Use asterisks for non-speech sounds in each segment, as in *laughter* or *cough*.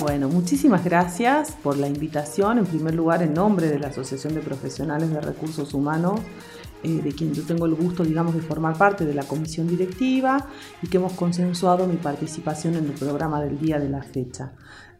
Bueno, muchísimas gracias por la invitación. En primer lugar, en nombre de la Asociación de Profesionales de Recursos Humanos, eh, de quien yo tengo el gusto, digamos, de formar parte de la comisión directiva y que hemos consensuado mi participación en el programa del día de la fecha.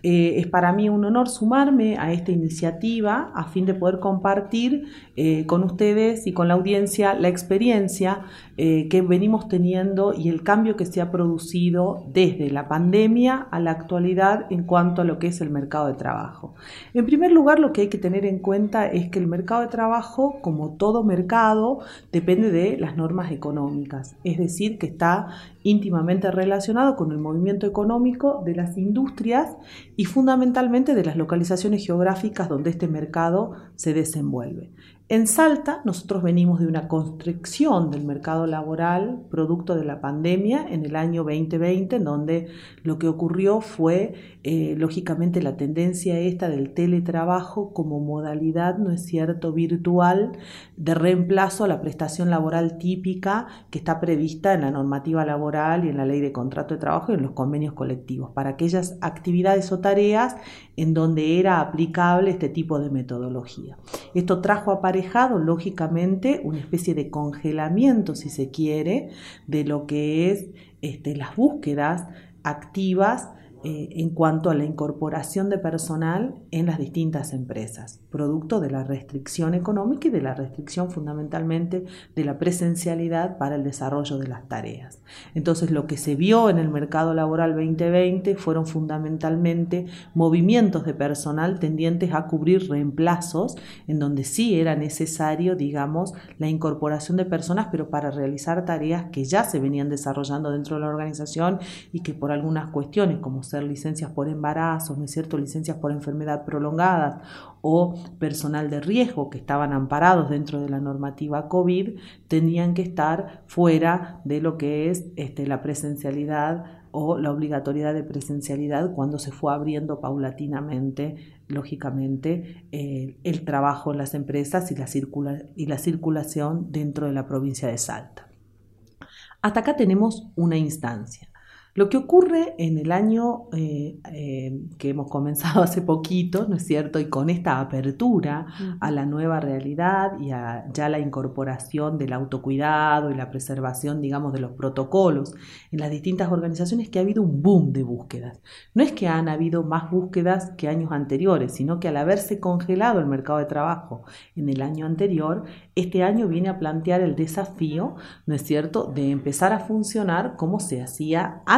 Eh, es para mí un honor sumarme a esta iniciativa a fin de poder compartir eh, con ustedes y con la audiencia la experiencia eh, que venimos teniendo y el cambio que se ha producido desde la pandemia a la actualidad en cuanto a lo que es el mercado de trabajo. En primer lugar, lo que hay que tener en cuenta es que el mercado de trabajo, como todo mercado, depende de las normas económicas, es decir, que está íntimamente relacionado con el movimiento económico de las industrias y fundamentalmente de las localizaciones geográficas donde este mercado se desenvuelve. En Salta, nosotros venimos de una constricción del mercado laboral producto de la pandemia en el año 2020, en donde lo que ocurrió fue, eh, lógicamente, la tendencia esta del teletrabajo como modalidad, ¿no es cierto?, virtual de reemplazo a la prestación laboral típica que está prevista en la normativa laboral y en la ley de contrato de trabajo y en los convenios colectivos, para aquellas actividades o tareas en donde era aplicable este tipo de metodología. Esto trajo a lógicamente, una especie de congelamiento, si se quiere, de lo que es este, las búsquedas activas eh, en cuanto a la incorporación de personal en las distintas empresas, producto de la restricción económica y de la restricción fundamentalmente de la presencialidad para el desarrollo de las tareas. Entonces lo que se vio en el mercado laboral 2020 fueron fundamentalmente movimientos de personal tendientes a cubrir reemplazos en donde sí era necesario, digamos, la incorporación de personas, pero para realizar tareas que ya se venían desarrollando dentro de la organización y que por algunas cuestiones como ser licencias por embarazo, ¿no es cierto?, licencias por enfermedad prolongadas o personal de riesgo que estaban amparados dentro de la normativa COVID, tenían que estar fuera de lo que es este, la presencialidad o la obligatoriedad de presencialidad cuando se fue abriendo paulatinamente, lógicamente, eh, el trabajo en las empresas y la, y la circulación dentro de la provincia de Salta. Hasta acá tenemos una instancia. Lo que ocurre en el año eh, eh, que hemos comenzado *laughs* hace poquito, ¿no es cierto? Y con esta apertura a la nueva realidad y a ya la incorporación del autocuidado y la preservación, digamos, de los protocolos en las distintas organizaciones, que ha habido un boom de búsquedas. No es que han habido más búsquedas que años anteriores, sino que al haberse congelado el mercado de trabajo en el año anterior, este año viene a plantear el desafío, ¿no es cierto?, de empezar a funcionar como se hacía antes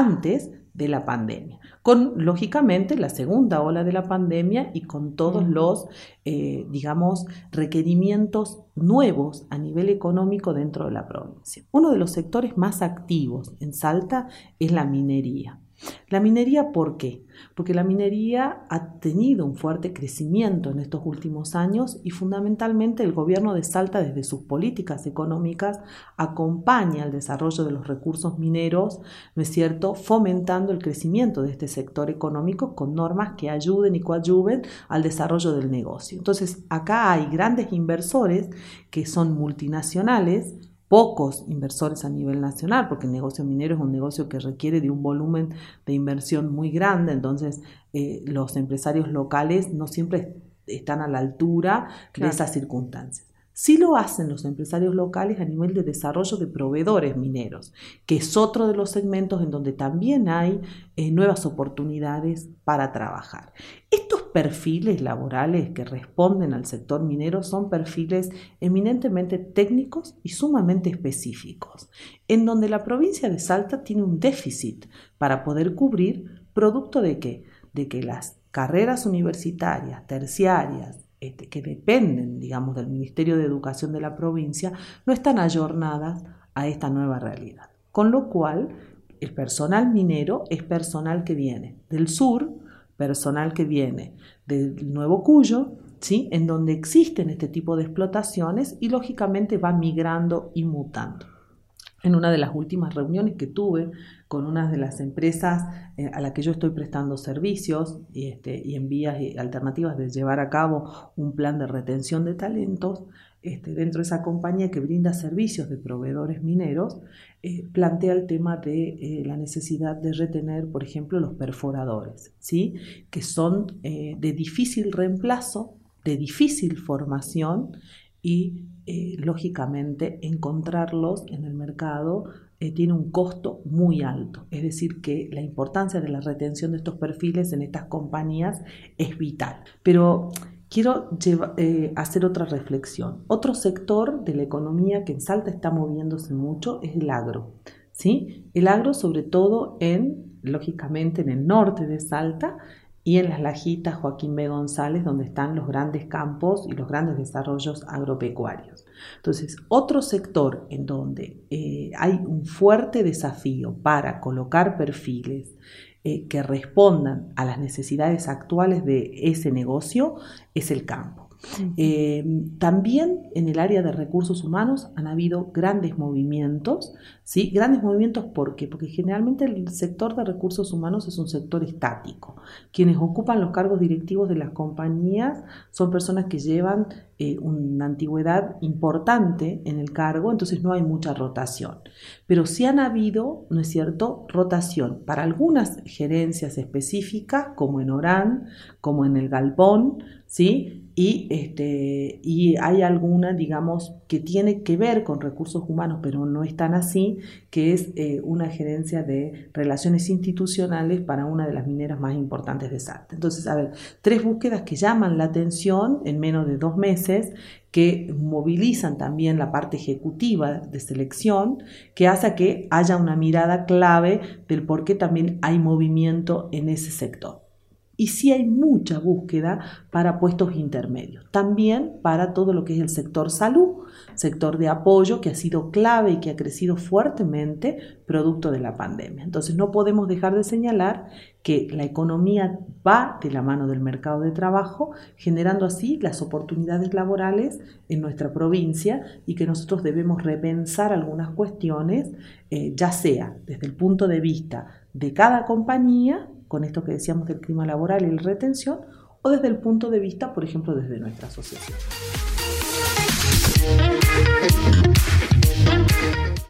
de la pandemia, con lógicamente la segunda ola de la pandemia y con todos los, eh, digamos, requerimientos nuevos a nivel económico dentro de la provincia. Uno de los sectores más activos en Salta es la minería. La minería, ¿por qué? Porque la minería ha tenido un fuerte crecimiento en estos últimos años y fundamentalmente el gobierno de Salta desde sus políticas económicas acompaña el desarrollo de los recursos mineros, ¿no es cierto?, fomentando el crecimiento de este sector económico con normas que ayuden y coadyuven al desarrollo del negocio. Entonces, acá hay grandes inversores que son multinacionales, pocos inversores a nivel nacional, porque el negocio minero es un negocio que requiere de un volumen de inversión muy grande, entonces eh, los empresarios locales no siempre están a la altura de esas circunstancias. Sí lo hacen los empresarios locales a nivel de desarrollo de proveedores mineros, que es otro de los segmentos en donde también hay eh, nuevas oportunidades para trabajar. Estos perfiles laborales que responden al sector minero son perfiles eminentemente técnicos y sumamente específicos, en donde la provincia de Salta tiene un déficit para poder cubrir producto de qué? De que las carreras universitarias, terciarias, este, que dependen, digamos, del Ministerio de Educación de la provincia, no están ayornadas a esta nueva realidad. Con lo cual, el personal minero es personal que viene del sur, personal que viene del Nuevo Cuyo, ¿sí? en donde existen este tipo de explotaciones y lógicamente va migrando y mutando. En una de las últimas reuniones que tuve con una de las empresas eh, a la que yo estoy prestando servicios y, este, en vías alternativas de llevar a cabo un plan de retención de talentos, este, dentro de esa compañía que brinda servicios de proveedores mineros, eh, plantea el tema de eh, la necesidad de retener, por ejemplo, los perforadores, ¿sí? que son de difícil reemplazo, de difícil formación y, lógicamente, encontrarlos en el mercado eh, tiene un costo muy alto. Es decir, que la importancia de la retención de estos perfiles en estas compañías es vital. Pero quiero eh, hacer otra reflexión. Otro sector de la economía que en Salta está moviéndose mucho es el agro. ¿sí? El agro sobre todo en, lógicamente, en el norte de Salta y en las lajitas Joaquín B. González, donde están los grandes campos y los grandes desarrollos agropecuarios. Entonces, otro sector en donde eh, hay un fuerte desafío para colocar perfiles eh, que respondan a las necesidades actuales de ese negocio es el campo. Eh, también en el área de recursos humanos han habido grandes movimientos, ¿sí? Grandes movimientos ¿por qué? Porque generalmente el sector de recursos humanos es un sector estático. Quienes ocupan los cargos directivos de las compañías son personas que llevan eh, una antigüedad importante en el cargo, entonces no hay mucha rotación. Pero sí han habido, ¿no es cierto?, rotación para algunas gerencias específicas, como en Orán, como en el Galpón, ¿sí? Y, este, y hay alguna, digamos, que tiene que ver con recursos humanos, pero no es tan así, que es eh, una gerencia de relaciones institucionales para una de las mineras más importantes de Salta. Entonces, a ver, tres búsquedas que llaman la atención en menos de dos meses, que movilizan también la parte ejecutiva de selección, que hace que haya una mirada clave del por qué también hay movimiento en ese sector y sí hay mucha búsqueda para puestos intermedios. También para todo lo que es el sector salud, sector de apoyo que ha sido clave y que ha crecido fuertemente producto de la pandemia. Entonces no podemos dejar de señalar que la economía va de la mano del mercado de trabajo, generando así las oportunidades laborales en nuestra provincia y que nosotros debemos repensar algunas cuestiones, eh, ya sea desde el punto de vista de cada compañía, con esto que decíamos del clima laboral y la retención, o desde el punto de vista, por ejemplo, desde nuestra asociación.